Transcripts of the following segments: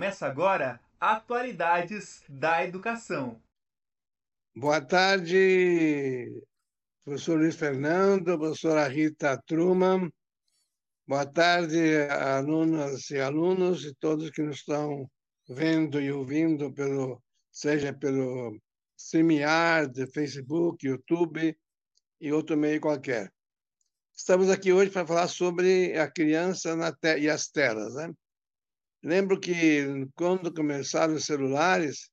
Começa agora Atualidades da Educação. Boa tarde, professor Luiz Fernando, professora Rita Truman. Boa tarde, alunas e alunos e todos que nos estão vendo e ouvindo, pelo, seja pelo StreamYard, Facebook, YouTube e outro meio qualquer. Estamos aqui hoje para falar sobre a criança e as telas. Né? Lembro que quando começaram os celulares,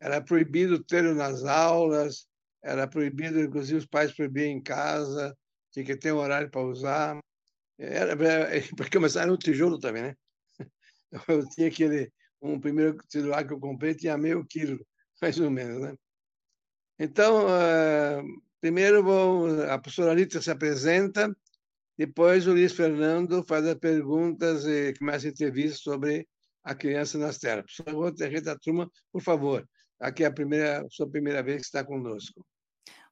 era proibido ter nas aulas, era proibido, inclusive os pais proibiam em casa, tinha que ter um horário para usar. Era, para começar, era um tijolo também, né? Eu tinha aquele, um primeiro celular que eu comprei, tinha meio quilo, mais ou menos, né? Então, uh, primeiro a professora Rita se apresenta, depois o Luiz Fernando faz as perguntas e começa a entrevista sobre a criança nas telas. Professora Rita Turma, por favor, aqui é a primeira, sua primeira vez que está conosco.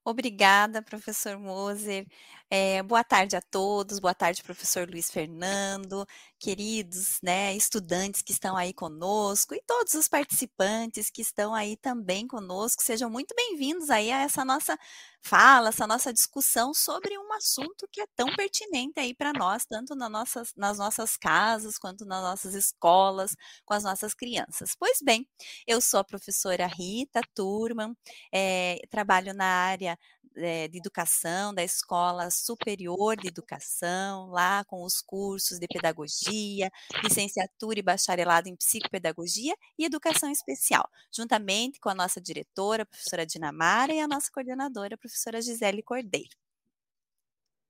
Obrigada, professor Moser. É, boa tarde a todos, boa tarde, professor Luiz Fernando, queridos né, estudantes que estão aí conosco e todos os participantes que estão aí também conosco. Sejam muito bem-vindos aí a essa nossa fala, essa nossa discussão sobre um assunto que é tão pertinente aí para nós, tanto nas nossas, nas nossas casas, quanto nas nossas escolas, com as nossas crianças. Pois bem, eu sou a professora Rita Turman, é, trabalho na área é, de educação da Escola Superior de Educação, lá com os cursos de pedagogia, licenciatura e bacharelado em psicopedagogia e educação especial, juntamente com a nossa diretora, a professora Dinamara, e a nossa coordenadora, a professora Gisele Cordeiro.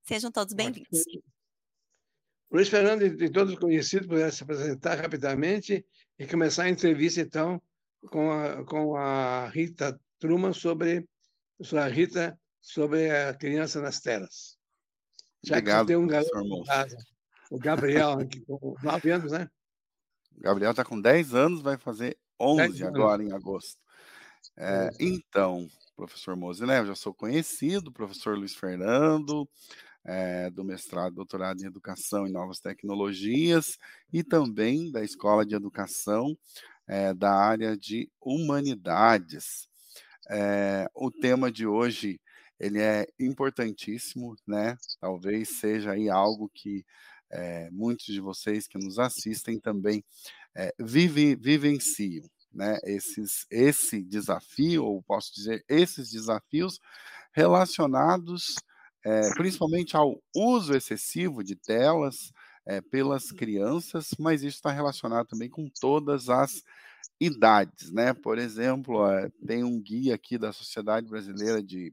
Sejam todos bem-vindos. Luiz Fernando, de todos conhecidos, puder se apresentar rapidamente e começar a entrevista, então, com a, com a Rita Truman sobre, a professora Rita, sobre a criança nas telas. Já Obrigado, que tem um garoto casa, o Gabriel, aqui, com 9 anos, né? O Gabriel está com 10 anos, vai fazer 11 agora em agosto. É, então, professor Mose, né? Eu já sou conhecido, professor Luiz Fernando, é, do mestrado, doutorado em Educação e Novas Tecnologias, e também da Escola de Educação é, da área de Humanidades. É, o tema de hoje ele é importantíssimo, né? Talvez seja aí algo que é, muitos de vocês que nos assistem também é, vive, vivenciam, né? Esses, esse desafio, ou posso dizer, esses desafios relacionados é, principalmente ao uso excessivo de telas é, pelas crianças, mas isso está relacionado também com todas as idades, né? Por exemplo, tem um guia aqui da Sociedade Brasileira de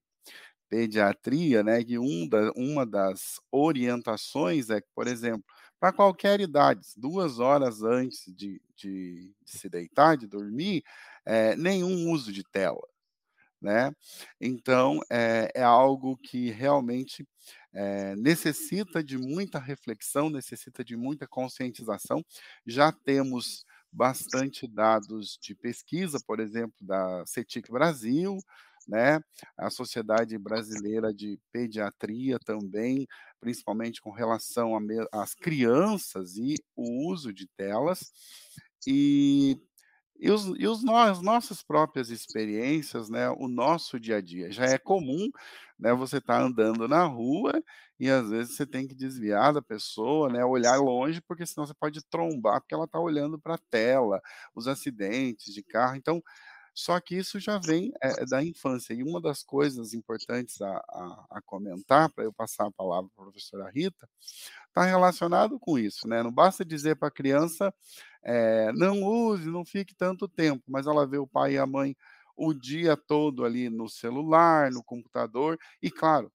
pediatria, né, que um da, uma das orientações é que, por exemplo, para qualquer idade, duas horas antes de, de, de se deitar, de dormir, é, nenhum uso de tela. Né? Então, é, é algo que realmente é, necessita de muita reflexão, necessita de muita conscientização. Já temos bastante dados de pesquisa, por exemplo, da CETIC Brasil, né? A Sociedade Brasileira de Pediatria também, principalmente com relação às crianças e o uso de telas. E e, os, e os as nossas próprias experiências, né, o nosso dia a dia. Já é comum né, você estar tá andando na rua e às vezes você tem que desviar da pessoa, né, olhar longe, porque senão você pode trombar porque ela está olhando para a tela, os acidentes de carro. Então, só que isso já vem é, da infância. E uma das coisas importantes a, a, a comentar, para eu passar a palavra para a professora Rita, está relacionado com isso. Né? Não basta dizer para a criança, é, não use, não fique tanto tempo, mas ela vê o pai e a mãe o dia todo ali no celular, no computador, e claro,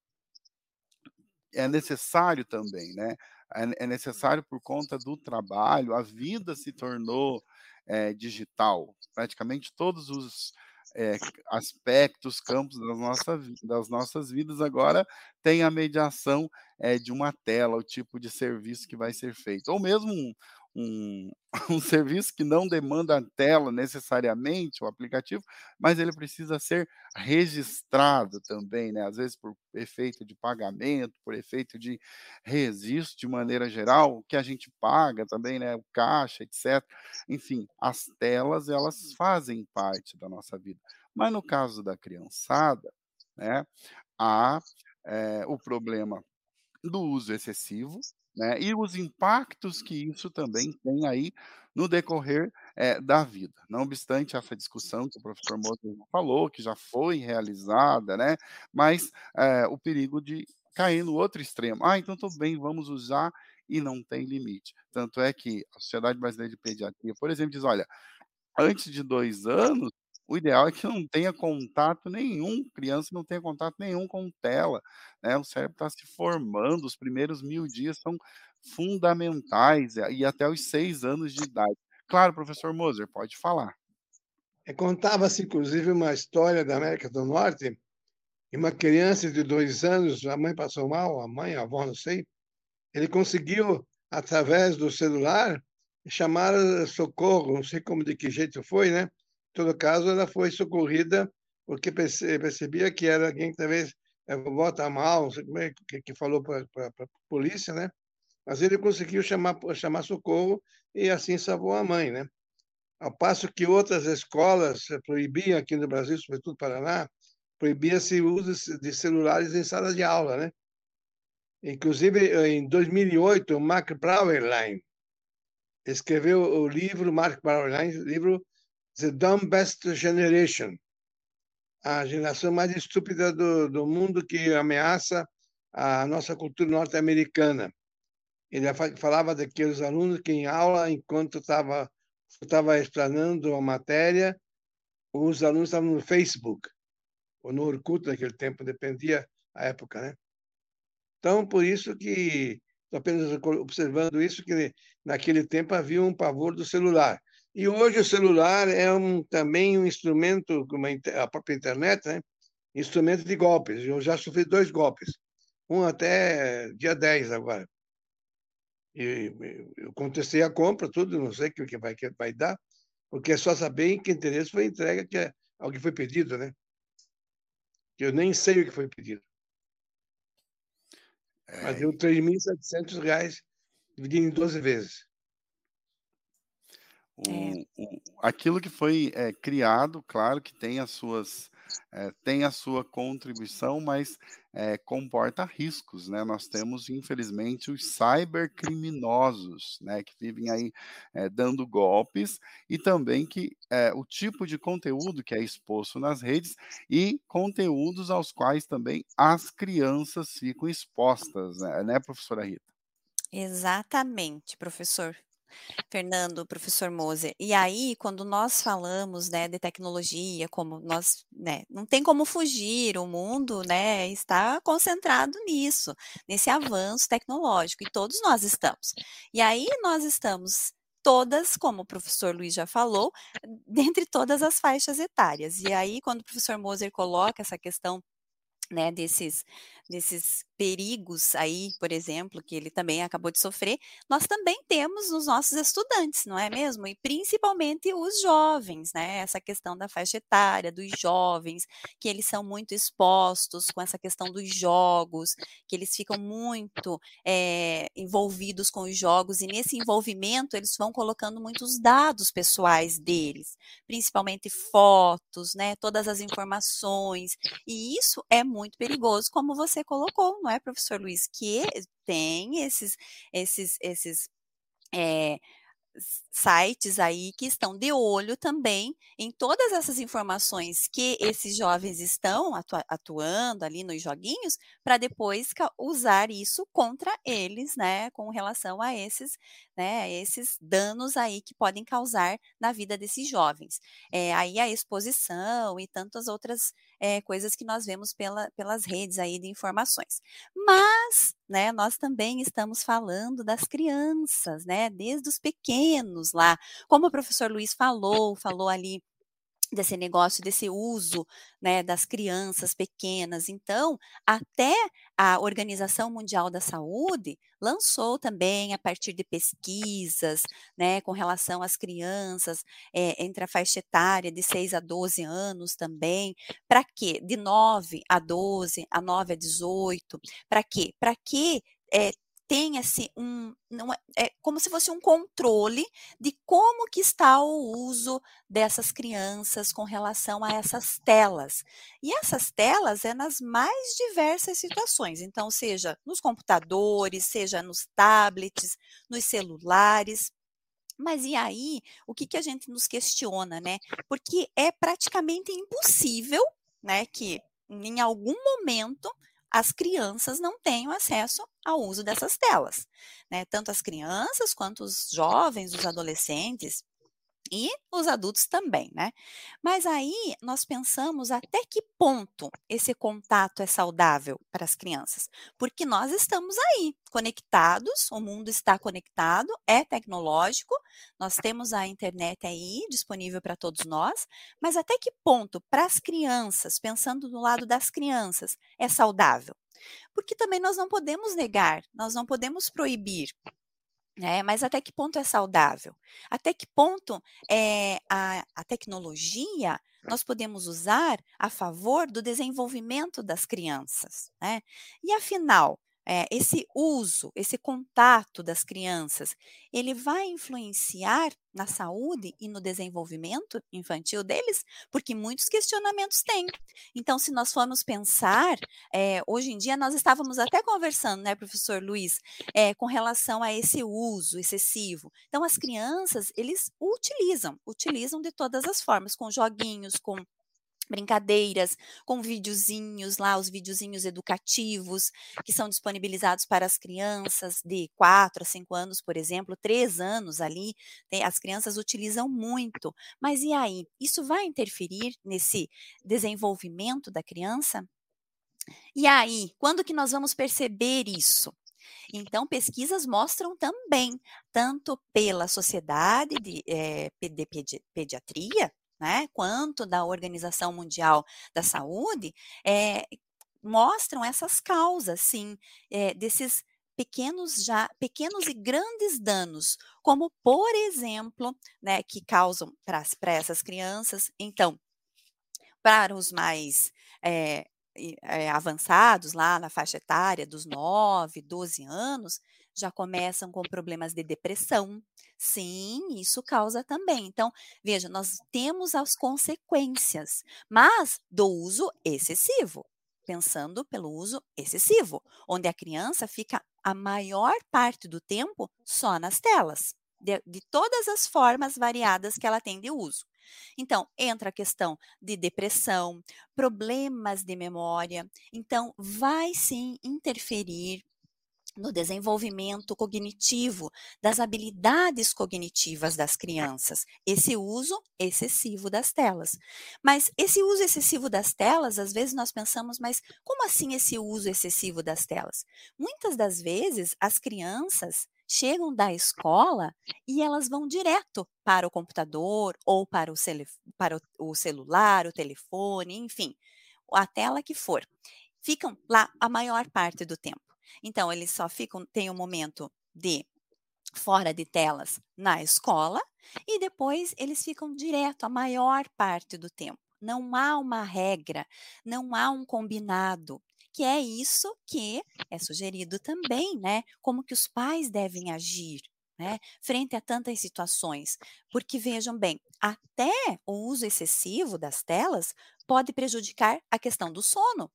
é necessário também, né? É, é necessário por conta do trabalho, a vida se tornou é, digital. Praticamente todos os é, aspectos, campos das, nossa, das nossas vidas agora têm a mediação é, de uma tela, o tipo de serviço que vai ser feito. Ou mesmo um, um, um serviço que não demanda a tela necessariamente, o aplicativo, mas ele precisa ser registrado também, né? Às vezes por efeito de pagamento, por efeito de registro de maneira geral, o que a gente paga também, né? O caixa, etc. Enfim, as telas elas fazem parte da nossa vida. Mas no caso da criançada, né? Há é, o problema do uso excessivo, né, e os impactos que isso também tem aí no decorrer é, da vida. Não obstante essa discussão que o professor Moser falou, que já foi realizada, né, mas é, o perigo de cair no outro extremo. Ah, então estou bem, vamos usar e não tem limite. Tanto é que a Sociedade Brasileira de Pediatria, por exemplo, diz: olha, antes de dois anos, o ideal é que não tenha contato nenhum, criança não tenha contato nenhum com tela, né? O cérebro está se formando, os primeiros mil dias são fundamentais, e até os seis anos de idade. Claro, professor Moser, pode falar. É, Contava-se, inclusive, uma história da América do Norte, e uma criança de dois anos, a mãe passou mal, a mãe, a avó, não sei, ele conseguiu, através do celular, chamar socorro, não sei como, de que jeito foi, né? Todo caso, ela foi socorrida porque percebia que era alguém que talvez a vovó está mal, não sei como é que, que falou para a polícia, né? Mas ele conseguiu chamar, chamar socorro e assim salvou a mãe, né? Ao passo que outras escolas proibiam aqui no Brasil, sobretudo Paraná, proibia-se o uso de celulares em sala de aula, né? Inclusive, em 2008, o Mark Brauerlein escreveu o livro, Mark Brauerlein, livro The Dumb Best Generation, a geração mais estúpida do, do mundo que ameaça a nossa cultura norte-americana. Ele falava daqueles alunos que em aula, enquanto estava estava explanando a matéria, os alunos estavam no Facebook ou no Orkut naquele tempo, dependia a época, né? Então, por isso que apenas observando isso que naquele tempo havia um pavor do celular. E hoje o celular é um, também um instrumento, como a própria internet, né? instrumento de golpes. Eu já sofri dois golpes, um até dia 10 agora. E eu contestei a compra, tudo, não sei o que vai, que vai dar, porque é só saber em que interesse foi entrega que é, ao que foi pedido, né? Eu nem sei o que foi pedido. É... Mas deu R$ 3.700 dividido em 12 vezes. É. O, aquilo que foi é, criado, claro que tem as suas é, tem a sua contribuição, mas é, comporta riscos, né? Nós temos, infelizmente, os cybercriminosos, né, que vivem aí é, dando golpes e também que o tipo de conteúdo que é exposto nas redes e conteúdos aos quais também as crianças ficam expostas, né, né professora Rita? Exatamente, professor. Fernando, professor Moser. E aí, quando nós falamos, né, de tecnologia, como nós, né, não tem como fugir, o mundo, né, está concentrado nisso, nesse avanço tecnológico, e todos nós estamos. E aí nós estamos todas, como o professor Luiz já falou, dentre todas as faixas etárias. E aí, quando o professor Moser coloca essa questão né, desses, desses perigos aí, por exemplo, que ele também acabou de sofrer, nós também temos nos nossos estudantes, não é mesmo? E principalmente os jovens, né? Essa questão da faixa etária, dos jovens, que eles são muito expostos com essa questão dos jogos, que eles ficam muito é, envolvidos com os jogos, e nesse envolvimento eles vão colocando muitos dados pessoais deles, principalmente fotos, né? Todas as informações, e isso é muito perigoso, como você colocou, não é, professor Luiz? Que tem esses, esses, esses é, sites aí que estão de olho também em todas essas informações que esses jovens estão atu atuando ali nos joguinhos, para depois usar isso contra eles, né, com relação a esses, né, esses danos aí que podem causar na vida desses jovens. É, aí a exposição e tantas outras é, coisas que nós vemos pela, pelas redes aí de informações. Mas, né, nós também estamos falando das crianças, né, desde os pequenos lá, como o professor Luiz falou, falou ali desse negócio, desse uso né, das crianças pequenas. Então, até a Organização Mundial da Saúde lançou também, a partir de pesquisas né, com relação às crianças, é, entre a faixa etária de 6 a 12 anos também, para quê? De 9 a 12, a 9 a 18, para quê? Para que é, tenha-se um, não é, é, como se fosse um controle de como que está o uso dessas crianças com relação a essas telas. E essas telas é nas mais diversas situações, então seja nos computadores, seja nos tablets, nos celulares. Mas e aí, o que, que a gente nos questiona, né? Porque é praticamente impossível, né, que em algum momento as crianças não tenham acesso ao uso dessas telas, né? Tanto as crianças quanto os jovens, os adolescentes e os adultos também, né? Mas aí nós pensamos até que ponto esse contato é saudável para as crianças, porque nós estamos aí conectados, o mundo está conectado, é tecnológico, nós temos a internet aí disponível para todos nós, mas até que ponto para as crianças, pensando do lado das crianças, é saudável? Porque também nós não podemos negar, nós não podemos proibir né? Mas até que ponto é saudável? Até que ponto é, a, a tecnologia nós podemos usar a favor do desenvolvimento das crianças? Né? E afinal, é, esse uso, esse contato das crianças, ele vai influenciar na saúde e no desenvolvimento infantil deles? Porque muitos questionamentos têm. Então, se nós formos pensar, é, hoje em dia nós estávamos até conversando, né, professor Luiz, é, com relação a esse uso excessivo. Então, as crianças, eles utilizam, utilizam de todas as formas, com joguinhos, com brincadeiras, com videozinhos lá, os videozinhos educativos que são disponibilizados para as crianças de 4 a 5 anos, por exemplo, 3 anos ali, as crianças utilizam muito. Mas e aí? Isso vai interferir nesse desenvolvimento da criança? E aí, quando que nós vamos perceber isso? Então, pesquisas mostram também, tanto pela Sociedade de, é, de Pediatria, né, quanto da Organização Mundial da Saúde, é, mostram essas causas, sim, é, desses pequenos já pequenos e grandes danos, como por exemplo, né, que causam para essas crianças. Então, para os mais é, avançados, lá na faixa etária dos 9, 12 anos, já começam com problemas de depressão. Sim, isso causa também. Então, veja, nós temos as consequências, mas do uso excessivo, pensando pelo uso excessivo, onde a criança fica a maior parte do tempo só nas telas, de, de todas as formas variadas que ela tem de uso. Então, entra a questão de depressão, problemas de memória. Então, vai sim interferir no desenvolvimento cognitivo, das habilidades cognitivas das crianças, esse uso excessivo das telas. Mas esse uso excessivo das telas, às vezes nós pensamos, mas como assim esse uso excessivo das telas? Muitas das vezes as crianças chegam da escola e elas vão direto para o computador ou para o, para o celular, o telefone, enfim, a tela que for. Ficam lá a maior parte do tempo. Então, eles só ficam, tem um momento de fora de telas na escola e depois eles ficam direto a maior parte do tempo. Não há uma regra, não há um combinado, que é isso que é sugerido também, né? Como que os pais devem agir, né? Frente a tantas situações. Porque vejam bem, até o uso excessivo das telas pode prejudicar a questão do sono.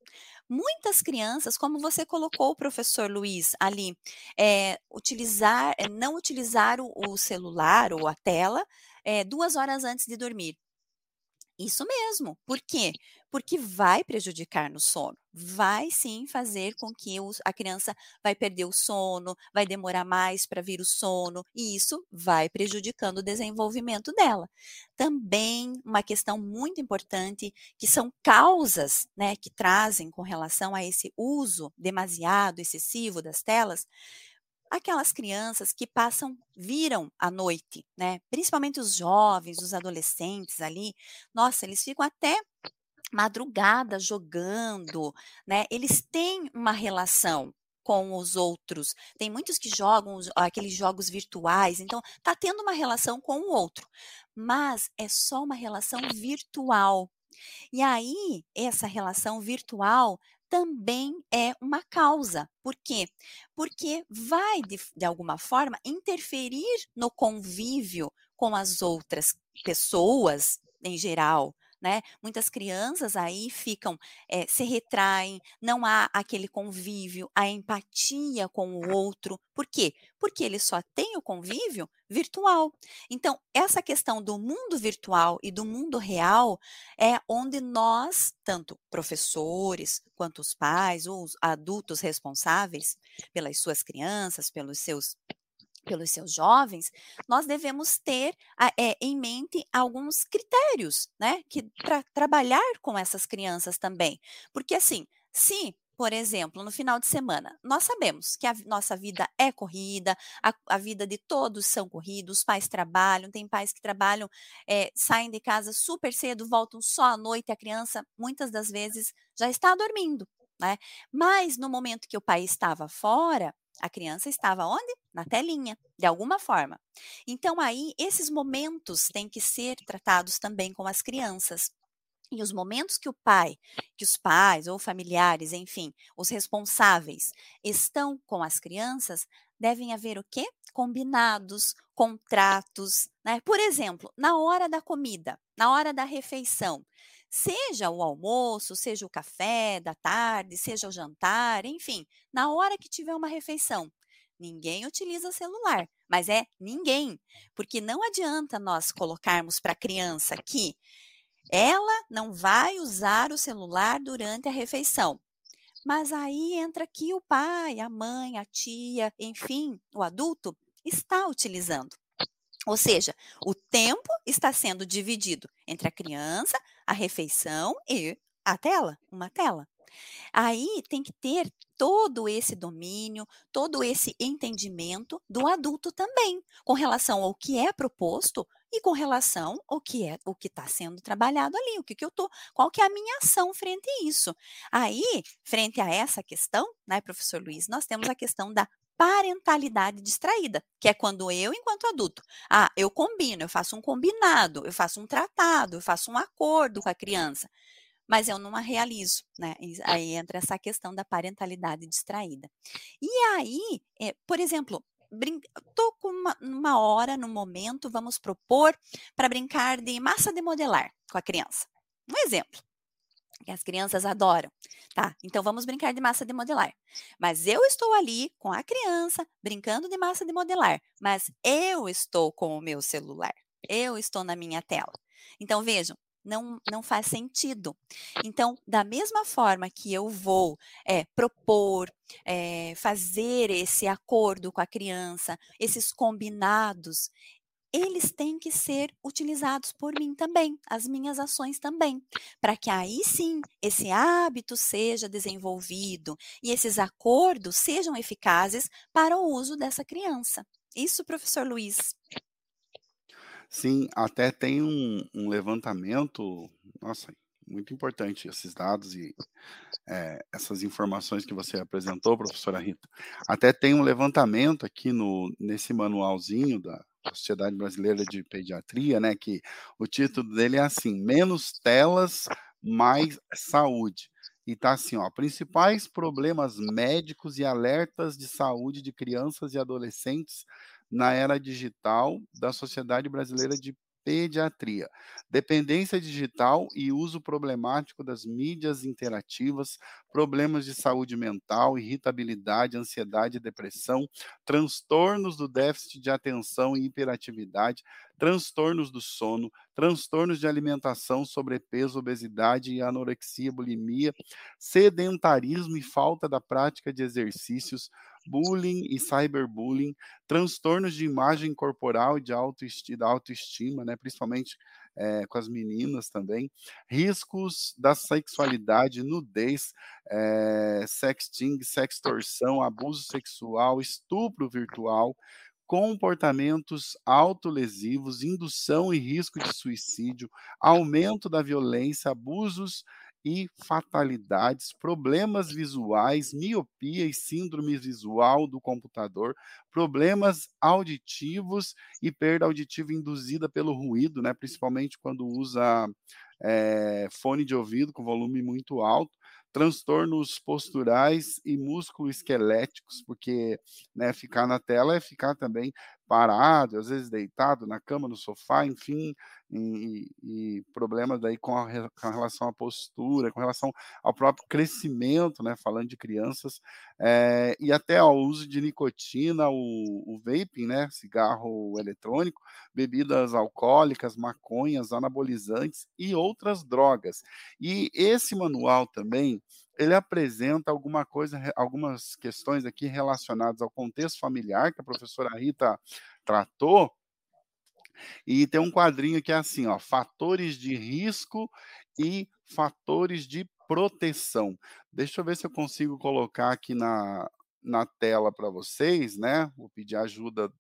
Muitas crianças, como você colocou, professor Luiz, ali, é, utilizar, é, não utilizar o, o, celular ou a tela é, duas horas antes de dormir. Isso mesmo. Por quê? Porque vai prejudicar no sono. Vai sim fazer com que a criança vai perder o sono, vai demorar mais para vir o sono, e isso vai prejudicando o desenvolvimento dela. Também uma questão muito importante, que são causas né, que trazem com relação a esse uso demasiado, excessivo das telas, aquelas crianças que passam, viram à noite, né? Principalmente os jovens, os adolescentes ali, nossa, eles ficam até madrugada jogando, né? Eles têm uma relação com os outros. Tem muitos que jogam aqueles jogos virtuais, então tá tendo uma relação com o outro, mas é só uma relação virtual. E aí, essa relação virtual também é uma causa. Por quê? Porque vai, de, de alguma forma, interferir no convívio com as outras pessoas em geral, né? Muitas crianças aí ficam, é, se retraem, não há aquele convívio, a empatia com o outro. Por quê? Porque ele só tem o convívio virtual. Então, essa questão do mundo virtual e do mundo real é onde nós, tanto professores, quanto os pais, ou os adultos responsáveis pelas suas crianças, pelos seus pelos seus jovens, nós devemos ter é, em mente alguns critérios, né, que para trabalhar com essas crianças também, porque assim, se por exemplo, no final de semana, nós sabemos que a nossa vida é corrida, a, a vida de todos são corridos, os pais trabalham, tem pais que trabalham, é, saem de casa super cedo, voltam só à noite, a criança muitas das vezes já está dormindo, né? Mas no momento que o pai estava fora, a criança estava onde? Na telinha, de alguma forma. Então, aí, esses momentos têm que ser tratados também com as crianças. E os momentos que o pai, que os pais ou familiares, enfim, os responsáveis estão com as crianças, devem haver o quê? Combinados, contratos, né? Por exemplo, na hora da comida, na hora da refeição, Seja o almoço, seja o café da tarde, seja o jantar, enfim, na hora que tiver uma refeição. Ninguém utiliza celular, mas é ninguém, porque não adianta nós colocarmos para a criança que ela não vai usar o celular durante a refeição. Mas aí entra aqui o pai, a mãe, a tia, enfim, o adulto está utilizando. Ou seja, o tempo está sendo dividido entre a criança, a refeição e a tela, uma tela. Aí tem que ter todo esse domínio, todo esse entendimento do adulto também, com relação ao que é proposto e com relação ao que é o que está sendo trabalhado ali, o que, que eu tô, qual que é a minha ação frente a isso. Aí, frente a essa questão, né, professor Luiz, nós temos a questão da parentalidade distraída, que é quando eu, enquanto adulto, ah, eu combino, eu faço um combinado, eu faço um tratado, eu faço um acordo com a criança, mas eu não a realizo, né? Aí entra essa questão da parentalidade distraída. E aí, é, por exemplo, estou com uma, uma hora, no momento, vamos propor para brincar de massa de modelar com a criança. Um exemplo que as crianças adoram. Tá, então vamos brincar de massa de modelar. Mas eu estou ali com a criança brincando de massa de modelar, mas eu estou com o meu celular. Eu estou na minha tela. Então vejam, não, não faz sentido. Então, da mesma forma que eu vou é, propor, é, fazer esse acordo com a criança, esses combinados, eles têm que ser utilizados por mim também, as minhas ações também, para que aí sim esse hábito seja desenvolvido e esses acordos sejam eficazes para o uso dessa criança. Isso, professor Luiz. Sim, até tem um, um levantamento, nossa, muito importante esses dados e é, essas informações que você apresentou, professora Rita. Até tem um levantamento aqui no, nesse manualzinho da, Sociedade Brasileira de Pediatria, né, que o título dele é assim: Menos telas, mais saúde. E tá assim, ó, principais problemas médicos e alertas de saúde de crianças e adolescentes na era digital da Sociedade Brasileira de pediatria, dependência digital e uso problemático das mídias interativas, problemas de saúde mental, irritabilidade, ansiedade, depressão, transtornos do déficit de atenção e hiperatividade, transtornos do sono, transtornos de alimentação, sobrepeso, obesidade e anorexia, bulimia, sedentarismo e falta da prática de exercícios, bullying e cyberbullying, transtornos de imagem corporal e de autoestima, autoestima né, principalmente é, com as meninas também. Riscos da sexualidade, nudez, é, sexting, sextorção, abuso sexual, estupro virtual, comportamentos autolesivos, indução e risco de suicídio, aumento da violência, abusos e fatalidades, problemas visuais, miopia e síndrome visual do computador, problemas auditivos e perda auditiva induzida pelo ruído, né, principalmente quando usa é, fone de ouvido com volume muito alto, transtornos posturais e musculoesqueléticos, porque né, ficar na tela é ficar também parado, às vezes deitado na cama, no sofá, enfim, e, e problemas daí com, a, com relação à postura, com relação ao próprio crescimento, né, falando de crianças, é, e até ao uso de nicotina, o, o vaping, né, cigarro eletrônico, bebidas alcoólicas, maconhas, anabolizantes e outras drogas. E esse manual também, ele apresenta alguma coisa, algumas questões aqui relacionadas ao contexto familiar, que a professora Rita tratou, e tem um quadrinho que é assim, ó, fatores de risco e fatores de proteção. Deixa eu ver se eu consigo colocar aqui na, na tela para vocês, né? Vou pedir ajuda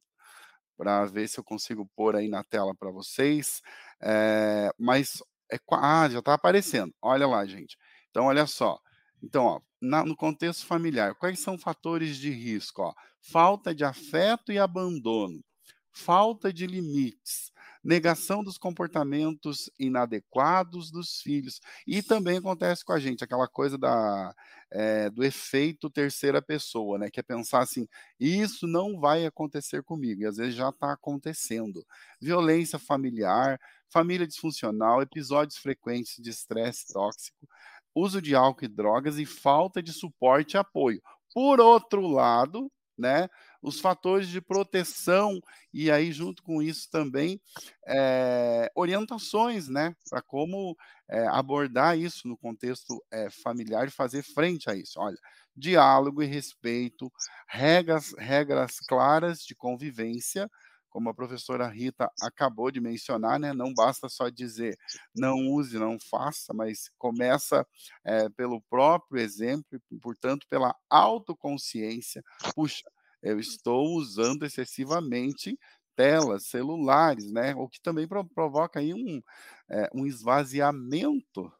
para ver se eu consigo pôr aí na tela para vocês. É, mas é, ah, já está aparecendo. Olha lá, gente. Então, olha só. Então, ó, na, no contexto familiar, quais são fatores de risco? Ó? Falta de afeto e abandono, falta de limites, negação dos comportamentos inadequados dos filhos. E também acontece com a gente aquela coisa da, é, do efeito terceira pessoa, né? Que é pensar assim, isso não vai acontecer comigo, e às vezes já está acontecendo. Violência familiar, família disfuncional, episódios frequentes de estresse tóxico, uso de álcool e drogas e falta de suporte e apoio. Por outro lado, né, os fatores de proteção e aí junto com isso também é, orientações, né, para como é, abordar isso no contexto é, familiar e fazer frente a isso. Olha, diálogo e respeito, regras, regras claras de convivência, como a professora Rita acabou de mencionar, né? Não basta só dizer não use, não faça, mas começa é, pelo próprio exemplo portanto, pela autoconsciência. Puxa, eu estou usando excessivamente telas, celulares, né? O que também provoca aí um, é, um esvaziamento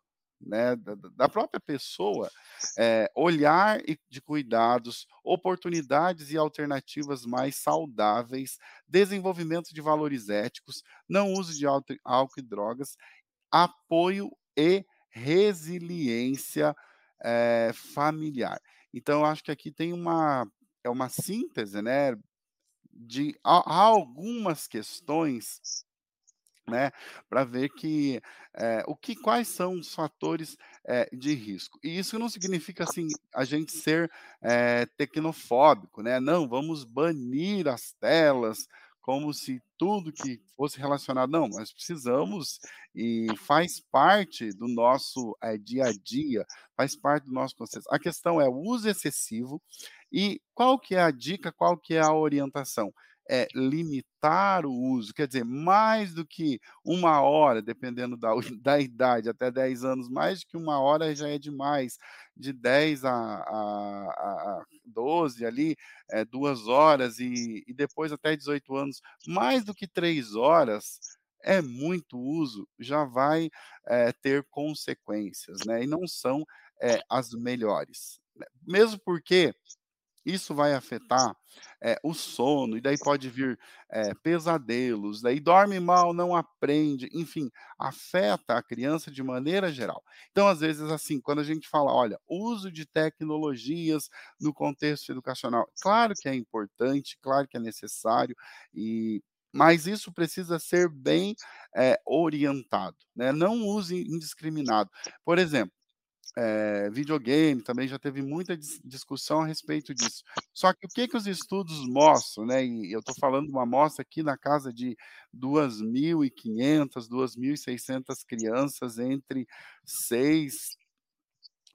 né, da, da, própria pessoa, é, olhar de cuidados, oportunidades e alternativas mais saudáveis, desenvolvimento de valores éticos, não uso de álcool e drogas, apoio e resiliência é, familiar. Então, eu acho que aqui tem uma, é uma síntese, né, de há algumas questões né, para ver que é, o que quais são os fatores é, de risco. E isso não significa assim a gente ser é, tecnofóbico, né? Não, vamos banir as telas como se tudo que fosse relacionado. Não, nós precisamos e faz parte do nosso dia a dia, faz parte do nosso conceito. A questão é o uso excessivo e qual que é a dica, qual que é a orientação? É, limitar o uso, quer dizer, mais do que uma hora, dependendo da, da idade, até 10 anos, mais do que uma hora já é demais, de 10 a, a, a 12 ali, é, duas horas, e, e depois até 18 anos, mais do que três horas, é muito uso, já vai é, ter consequências, né? E não são é, as melhores. Né? Mesmo porque isso vai afetar é, o sono, e daí pode vir é, pesadelos, daí dorme mal, não aprende, enfim, afeta a criança de maneira geral. Então, às vezes, assim, quando a gente fala, olha, uso de tecnologias no contexto educacional, claro que é importante, claro que é necessário, e mas isso precisa ser bem é, orientado, né? Não use indiscriminado. Por exemplo, é, videogame também já teve muita dis discussão a respeito disso. Só que o que, que os estudos mostram, né? E eu estou falando uma amostra aqui na casa de 2.500, 2.600 crianças entre 6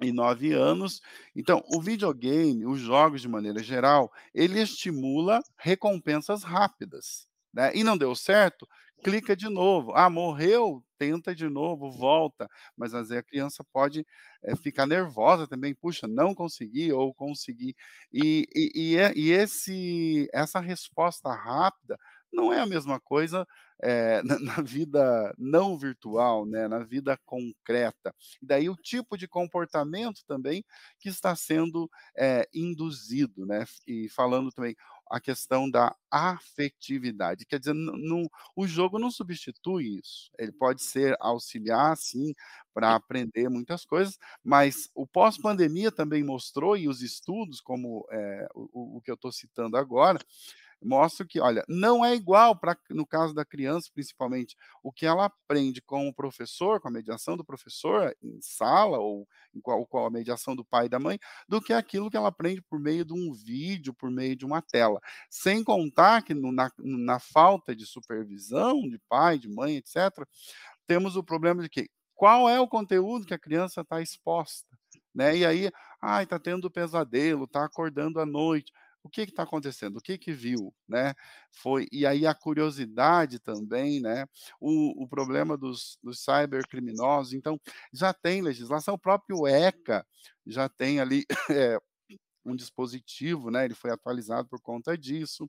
e 9 anos. Então, o videogame, os jogos de maneira geral, ele estimula recompensas rápidas. né? E não deu certo, clica de novo. Ah, morreu, tenta de novo, volta. Mas às vezes a criança pode é, ficar nervosa também. Puxa, não consegui ou consegui. E, e, e, é, e esse, essa resposta rápida não é a mesma coisa é, na, na, vida não virtual, né, na vida concreta. Daí o tipo de comportamento também que está sendo é, induzido, né? E falando também, a questão da afetividade. Quer dizer, não, o jogo não substitui isso. Ele pode ser auxiliar, sim, para aprender muitas coisas, mas o pós-pandemia também mostrou, e os estudos, como é, o, o que eu estou citando agora, mostro que, olha, não é igual para no caso da criança, principalmente, o que ela aprende com o professor, com a mediação do professor em sala ou com com a mediação do pai e da mãe, do que aquilo que ela aprende por meio de um vídeo, por meio de uma tela. Sem contar que no, na, na falta de supervisão de pai, de mãe, etc., temos o problema de que qual é o conteúdo que a criança está exposta, né? E aí, ai, está tendo pesadelo, está acordando à noite o que está acontecendo, o que que viu, né? Foi e aí a curiosidade também, né? O, o problema dos, dos cybercriminosos, então já tem legislação, o próprio ECA já tem ali é, um dispositivo, né? Ele foi atualizado por conta disso.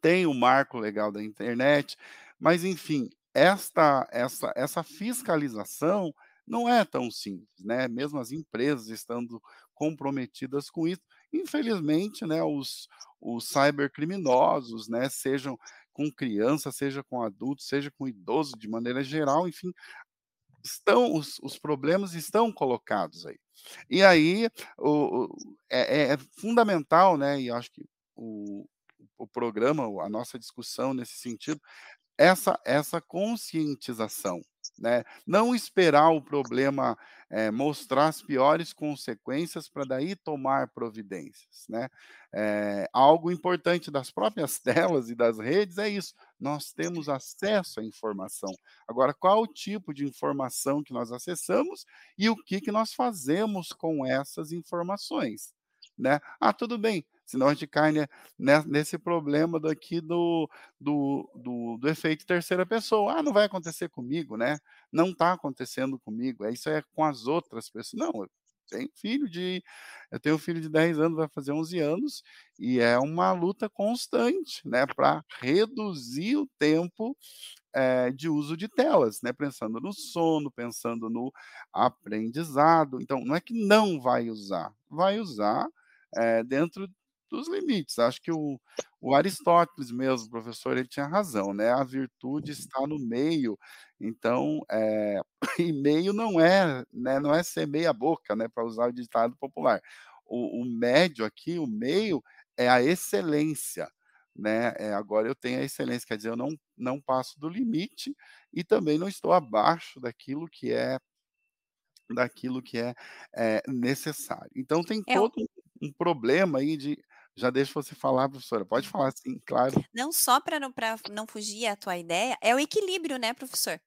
Tem o marco legal da internet, mas enfim, esta essa essa fiscalização não é tão simples, né? Mesmo as empresas estando comprometidas com isso, infelizmente, né, os, os cybercriminosos, né, sejam com criança, seja com adulto, seja com idoso, de maneira geral, enfim, estão os, os problemas estão colocados aí. E aí o, o é, é, fundamental, né, e acho que o, o programa, a nossa discussão nesse sentido, essa, essa conscientização, né? Não esperar o problema é, mostrar as piores consequências para daí tomar providências, né? É, algo importante das próprias telas e das redes é isso. Nós temos acesso à informação. Agora, qual o tipo de informação que nós acessamos e o que, que nós fazemos com essas informações? Né? Ah, tudo bem, senão a gente cai nesse problema daqui do, do, do, do, efeito terceira pessoa. Ah, não vai acontecer comigo, né? Não está acontecendo comigo. É isso é com as outras pessoas. Não, eu tenho filho de. Eu tenho um filho de 10 anos, vai fazer 11 anos, e é uma luta constante, né? Para reduzir o tempo é, de uso de telas, né? Pensando no sono, pensando no aprendizado. Então, não é que não vai usar, vai usar é, dentro dos limites. Acho que o, o Aristóteles mesmo, professor, ele tinha razão, né? A virtude está no meio. Então, é, e meio não é, né, não é ser meia boca, né, para usar o ditado popular. O, o, médio aqui, o meio, é a excelência, né? É, agora eu tenho a excelência, quer dizer, eu não, não passo do limite e também não estou abaixo daquilo que é daquilo que é, é necessário. Então tem É todo um problema aí de já deixo você falar, professora. Pode falar sim, claro. Não só para não não fugir à tua ideia, é o equilíbrio, né, professor?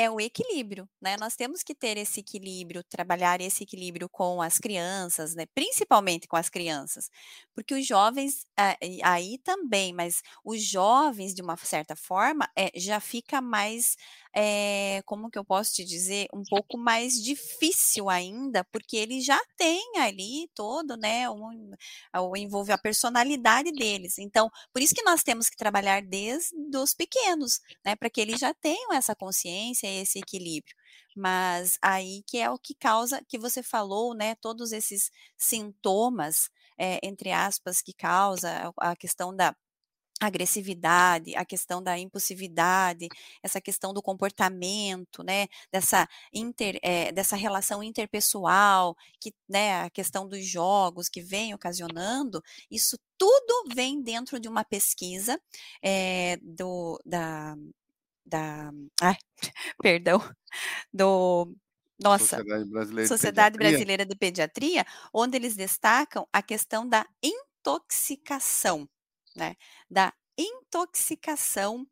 É o equilíbrio, né? Nós temos que ter esse equilíbrio, trabalhar esse equilíbrio com as crianças, né? Principalmente com as crianças, porque os jovens aí também, mas os jovens de uma certa forma é, já fica mais é, como que eu posso te dizer, um pouco mais difícil ainda, porque ele já tem ali todo, né, um, o envolve a personalidade deles. Então, por isso que nós temos que trabalhar desde os pequenos, né, para que eles já tenham essa consciência, esse equilíbrio. Mas aí que é o que causa, que você falou, né, todos esses sintomas, é, entre aspas, que causa a questão da agressividade, a questão da impulsividade, essa questão do comportamento, né, dessa, inter, é, dessa relação interpessoal, que, né, a questão dos jogos que vem ocasionando, isso tudo vem dentro de uma pesquisa é, do, da, da, ai, perdão, do nossa, Sociedade Brasileira Sociedade de Pediatria. Brasileira de Pediatria, onde eles destacam a questão da intoxicação né, da intoxicação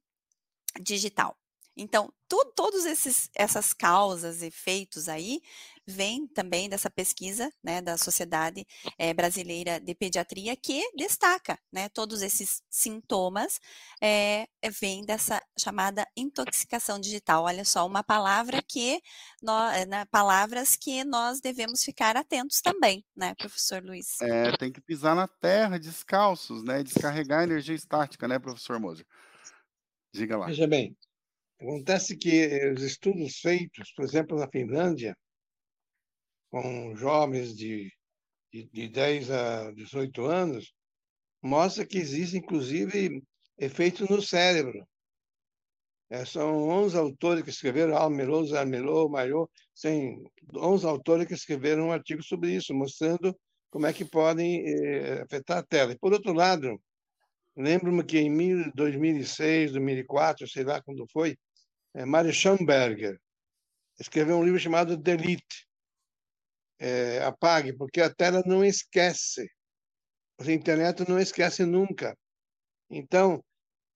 digital. Então, tu, todos esses essas causas, efeitos aí, vêm também dessa pesquisa, né, da Sociedade é, Brasileira de Pediatria, que destaca, né, todos esses sintomas, é, vêm dessa chamada intoxicação digital. Olha só, uma palavra que, nós, né, palavras que nós devemos ficar atentos também, né, professor Luiz? É, tem que pisar na terra, descalços, né, descarregar a energia estática, né, professor Moser? Diga lá. Veja bem, Acontece que os estudos feitos, por exemplo, na Finlândia, com jovens de, de, de 10 a 18 anos, mostra que existe, inclusive, efeitos no cérebro. É, são 11 autores que escreveram, Almelô, Zarmelô, Maiô, tem 11 autores que escreveram um artigo sobre isso, mostrando como é que podem eh, afetar a tela. E, por outro lado, lembro-me que em 2006, 2004, sei lá quando foi, é, Mari Schamberger, escreveu um livro chamado Delete. É, apague, porque a tela não esquece. A internet não esquece nunca. Então,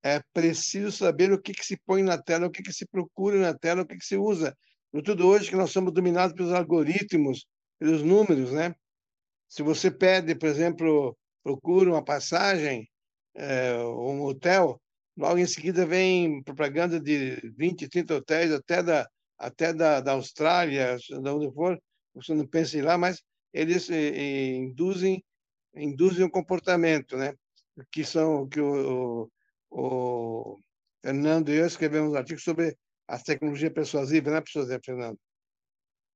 é preciso saber o que, que se põe na tela, o que, que se procura na tela, o que, que se usa. No tudo hoje que nós somos dominados pelos algoritmos, pelos números, né? Se você pede, por exemplo, procura uma passagem, é, um hotel, Logo em seguida vem propaganda de 20, 30 hotéis, até da, até da, da Austrália, da onde for, você não pensa em ir lá, mas eles eh, induzem, induzem o comportamento, né? Que são que o, o, o Fernando e eu escrevemos um artigo sobre as tecnologias persuasivas, né, professor Fernando?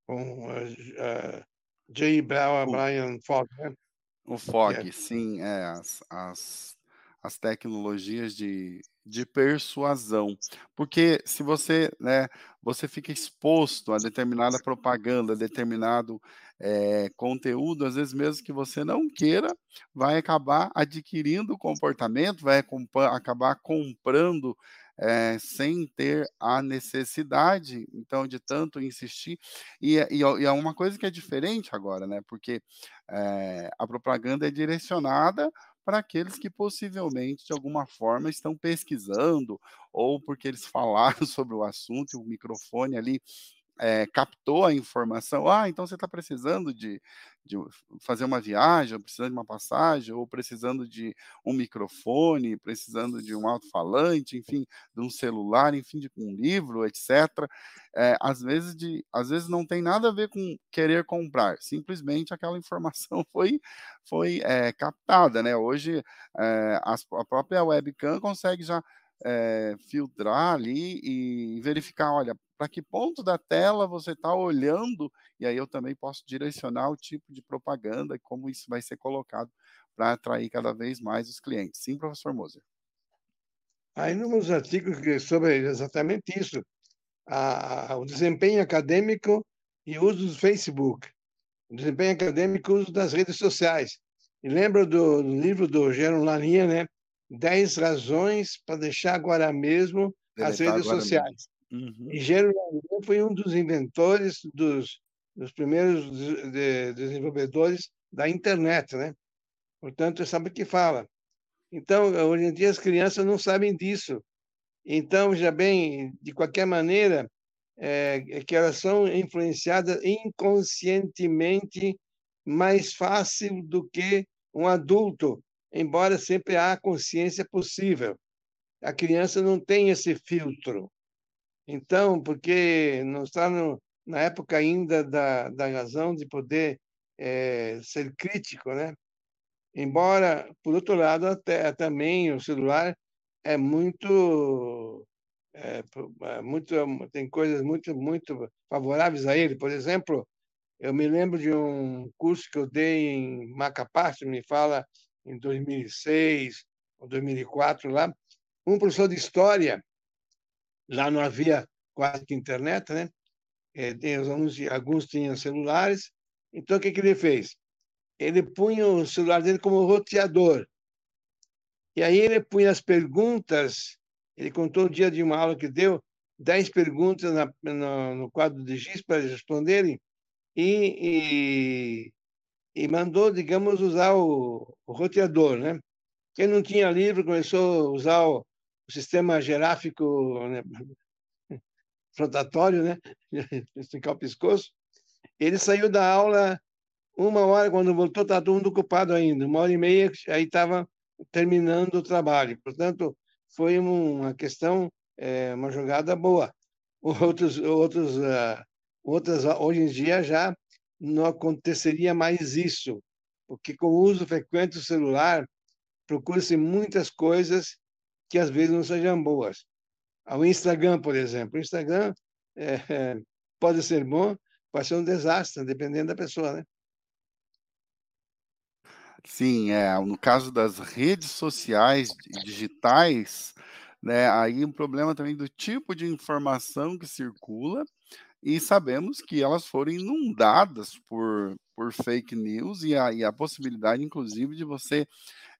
Com uh, uh, J. Brown, Brian Fogg, né? O Fogg, é. sim, é, as, as, as tecnologias de de persuasão. Porque se você, né, você fica exposto a determinada propaganda, determinado é, conteúdo, às vezes mesmo que você não queira, vai acabar adquirindo o comportamento, vai acabar comprando é, sem ter a necessidade, então, de tanto insistir. E, e, e, é uma coisa que é diferente agora, né? Porque é, a propaganda é direcionada para aqueles que possivelmente, de alguma forma, estão pesquisando, ou porque eles falaram sobre o assunto e o microfone ali é, captou a informação, ah, então você está precisando de, de, fazer uma viagem, precisando de uma passagem, ou precisando de um microfone, precisando de um alto-falante, enfim, de um celular, enfim, de um livro, etc. É, às, vezes de, às vezes não tem nada a ver com querer comprar, simplesmente aquela informação foi, foi é, captada, né? Hoje a, a própria webcam consegue já é, filtrar ali e verificar, olha, para que ponto da tela você está olhando, e aí eu também posso direcionar o tipo de propaganda e como isso vai ser colocado para atrair cada vez mais os clientes. Sim, professor Moser. Aí nos artigos sobre exatamente isso, a, o desempenho acadêmico e uso do Facebook, o desempenho acadêmico e uso das redes sociais. E lembra do, do livro do Gero Laninha, né? 10 razões para deixar agora mesmo as redes sociais. Uhum. E foi um dos inventores, dos, dos primeiros de, desenvolvedores da internet, né? Portanto, sabe o que fala. Então, hoje em dia as crianças não sabem disso. Então, já bem, de qualquer maneira, é, é que elas são influenciadas inconscientemente mais fácil do que um adulto embora sempre há consciência possível. A criança não tem esse filtro. Então, porque não está no, na época ainda da, da razão de poder é, ser crítico, né? Embora, por outro lado, até, também o celular é muito, é, é muito tem coisas muito muito favoráveis a ele. Por exemplo, eu me lembro de um curso que eu dei em Macapá, me fala em 2006 ou 2004 lá, um professor de história, lá não havia quase que internet, né? É, alguns, alguns tinham celulares, então o que, que ele fez? Ele punha o celular dele como roteador. E aí ele punha as perguntas, ele contou o dia de uma aula que deu, dez perguntas na, no, no, quadro de giz para eles responderem, e, e, e mandou, digamos, usar o, o roteador, né? Quem não tinha livro começou a usar o, o sistema geráfico, né? rotatório, né? Esticar o pescoço. Ele saiu da aula uma hora, quando voltou, estava todo mundo ocupado ainda. Uma hora e meia, aí estava terminando o trabalho. Portanto, foi uma questão, é, uma jogada boa. Outros, outros, uh, outras, hoje em dia já não aconteceria mais isso, porque com o uso frequente do celular, procura-se muitas coisas que às vezes não sejam boas. O Instagram, por exemplo. O Instagram é, é, pode ser bom, pode ser um desastre, dependendo da pessoa, né? Sim, é, no caso das redes sociais digitais, né, aí um problema também do tipo de informação que circula, e sabemos que elas foram inundadas por, por fake news e a, e a possibilidade, inclusive, de você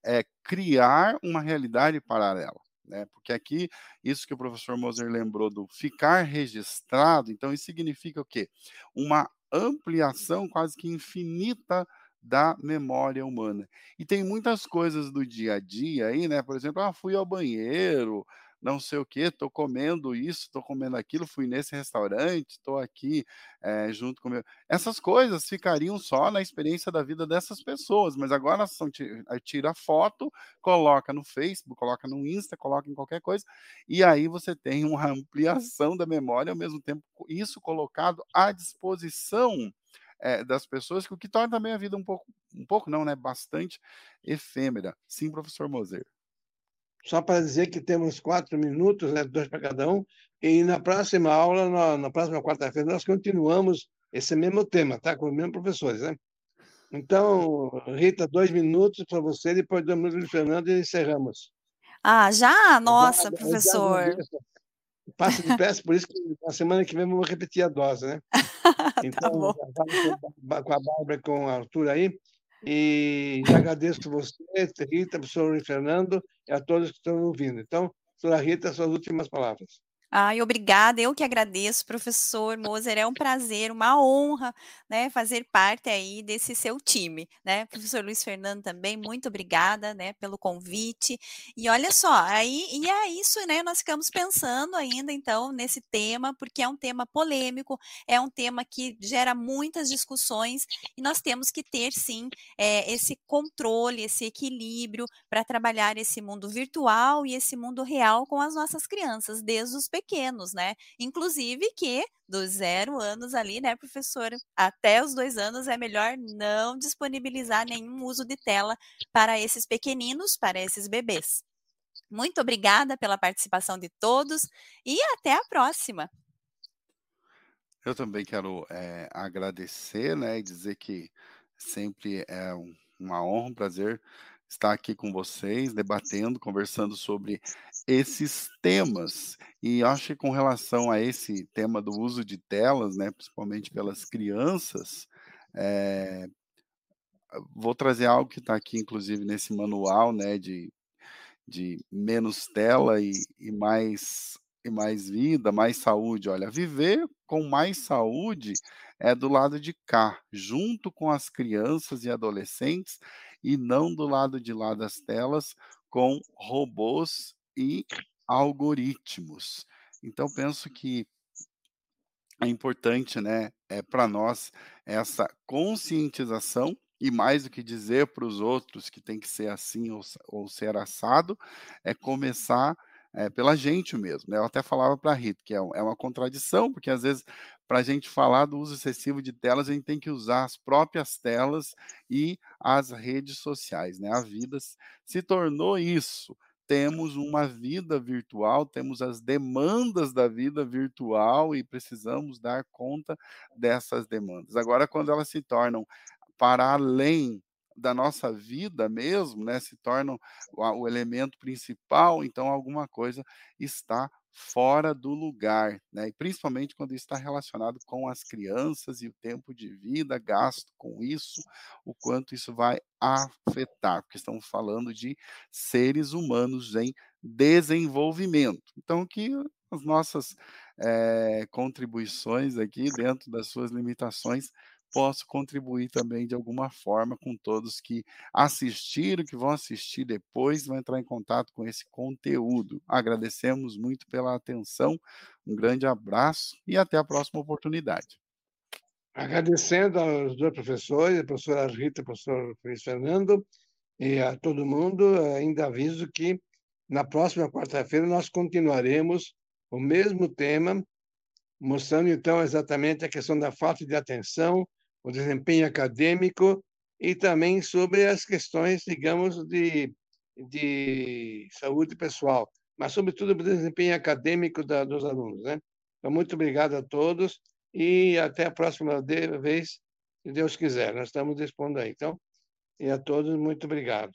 é, criar uma realidade paralela. Né? Porque aqui, isso que o professor Moser lembrou do ficar registrado, então isso significa o quê? Uma ampliação quase que infinita da memória humana. E tem muitas coisas do dia a dia aí, né? Por exemplo, ah, fui ao banheiro, não sei o que, estou comendo isso, estou comendo aquilo, fui nesse restaurante, estou aqui é, junto com meu. Essas coisas ficariam só na experiência da vida dessas pessoas, mas agora são, tira foto, coloca no Facebook, coloca no Insta, coloca em qualquer coisa, e aí você tem uma ampliação da memória, ao mesmo tempo isso colocado à disposição é, das pessoas, o que torna também a vida um pouco, um pouco não, né, bastante efêmera. Sim, professor Moser. Só para dizer que temos quatro minutos, né, dois para cada um, e na próxima aula, na, na próxima quarta-feira, nós continuamos esse mesmo tema, tá? Com os mesmos professores, né? Então, Rita, dois minutos para você, depois minutos do Fernando e encerramos. Ah, já? Nossa, já, professor. Já Passa depressa, por isso que na semana que vem vamos repetir a dose, né? Tá então, tá com a Bárbara com o Arthur aí. E agradeço você, Rita, professor Fernando, e a todos que estão ouvindo. Então, professora Rita, suas últimas palavras. Ai, obrigada, eu que agradeço, professor Moser, é um prazer, uma honra, né, fazer parte aí desse seu time, né, professor Luiz Fernando também, muito obrigada, né, pelo convite, e olha só, aí, e é isso, né, nós ficamos pensando ainda, então, nesse tema, porque é um tema polêmico, é um tema que gera muitas discussões, e nós temos que ter, sim, é, esse controle, esse equilíbrio para trabalhar esse mundo virtual e esse mundo real com as nossas crianças, desde os pequenos, pequenos, né? Inclusive que dos zero anos ali, né, professor, até os dois anos é melhor não disponibilizar nenhum uso de tela para esses pequeninos, para esses bebês. Muito obrigada pela participação de todos e até a próxima. Eu também quero é, agradecer, né, e dizer que sempre é uma honra, um prazer estar aqui com vocês, debatendo, conversando sobre esses temas. E acho que com relação a esse tema do uso de telas, né, principalmente pelas crianças, é, vou trazer algo que está aqui, inclusive, nesse manual, né, de, de menos tela e, e mais e mais vida, mais saúde. Olha, viver com mais saúde é do lado de cá, junto com as crianças e adolescentes, e não do lado de lá das telas com robôs e algoritmos. Então penso que é importante, né, é para nós essa conscientização e mais do que dizer para os outros que tem que ser assim ou, ou ser assado, é começar é, pela gente mesmo. Né? Eu até falava para a Rita que é, é uma contradição, porque às vezes para a gente falar do uso excessivo de telas, a gente tem que usar as próprias telas e as redes sociais. Né? A vida se tornou isso. Temos uma vida virtual, temos as demandas da vida virtual e precisamos dar conta dessas demandas. Agora, quando elas se tornam para além da nossa vida mesmo, né, se tornam o, elemento principal, então alguma coisa está fora do lugar, né? E principalmente quando está relacionado com as crianças e o tempo de vida gasto com isso, o quanto isso vai afetar, porque estamos falando de seres humanos em desenvolvimento. Então, que as nossas é, contribuições aqui, dentro das suas limitações, posso contribuir também de alguma forma com todos que assistiram, que vão assistir depois, vão entrar em contato com esse conteúdo. Agradecemos muito pela atenção, um grande abraço e até a próxima oportunidade. Agradecendo aos dois professores, a professora Rita e o professor Luiz Fernando, e a todo mundo, ainda aviso que na próxima quarta-feira nós continuaremos o mesmo tema, mostrando então exatamente a questão da falta de atenção, o desempenho acadêmico e também sobre as questões, digamos, de, de saúde pessoal, mas sobretudo o desempenho acadêmico da, dos alunos. Né? Então, muito obrigado a todos e até a próxima vez, se Deus quiser. Nós estamos dispondo aí. Então, e a todos, muito obrigado.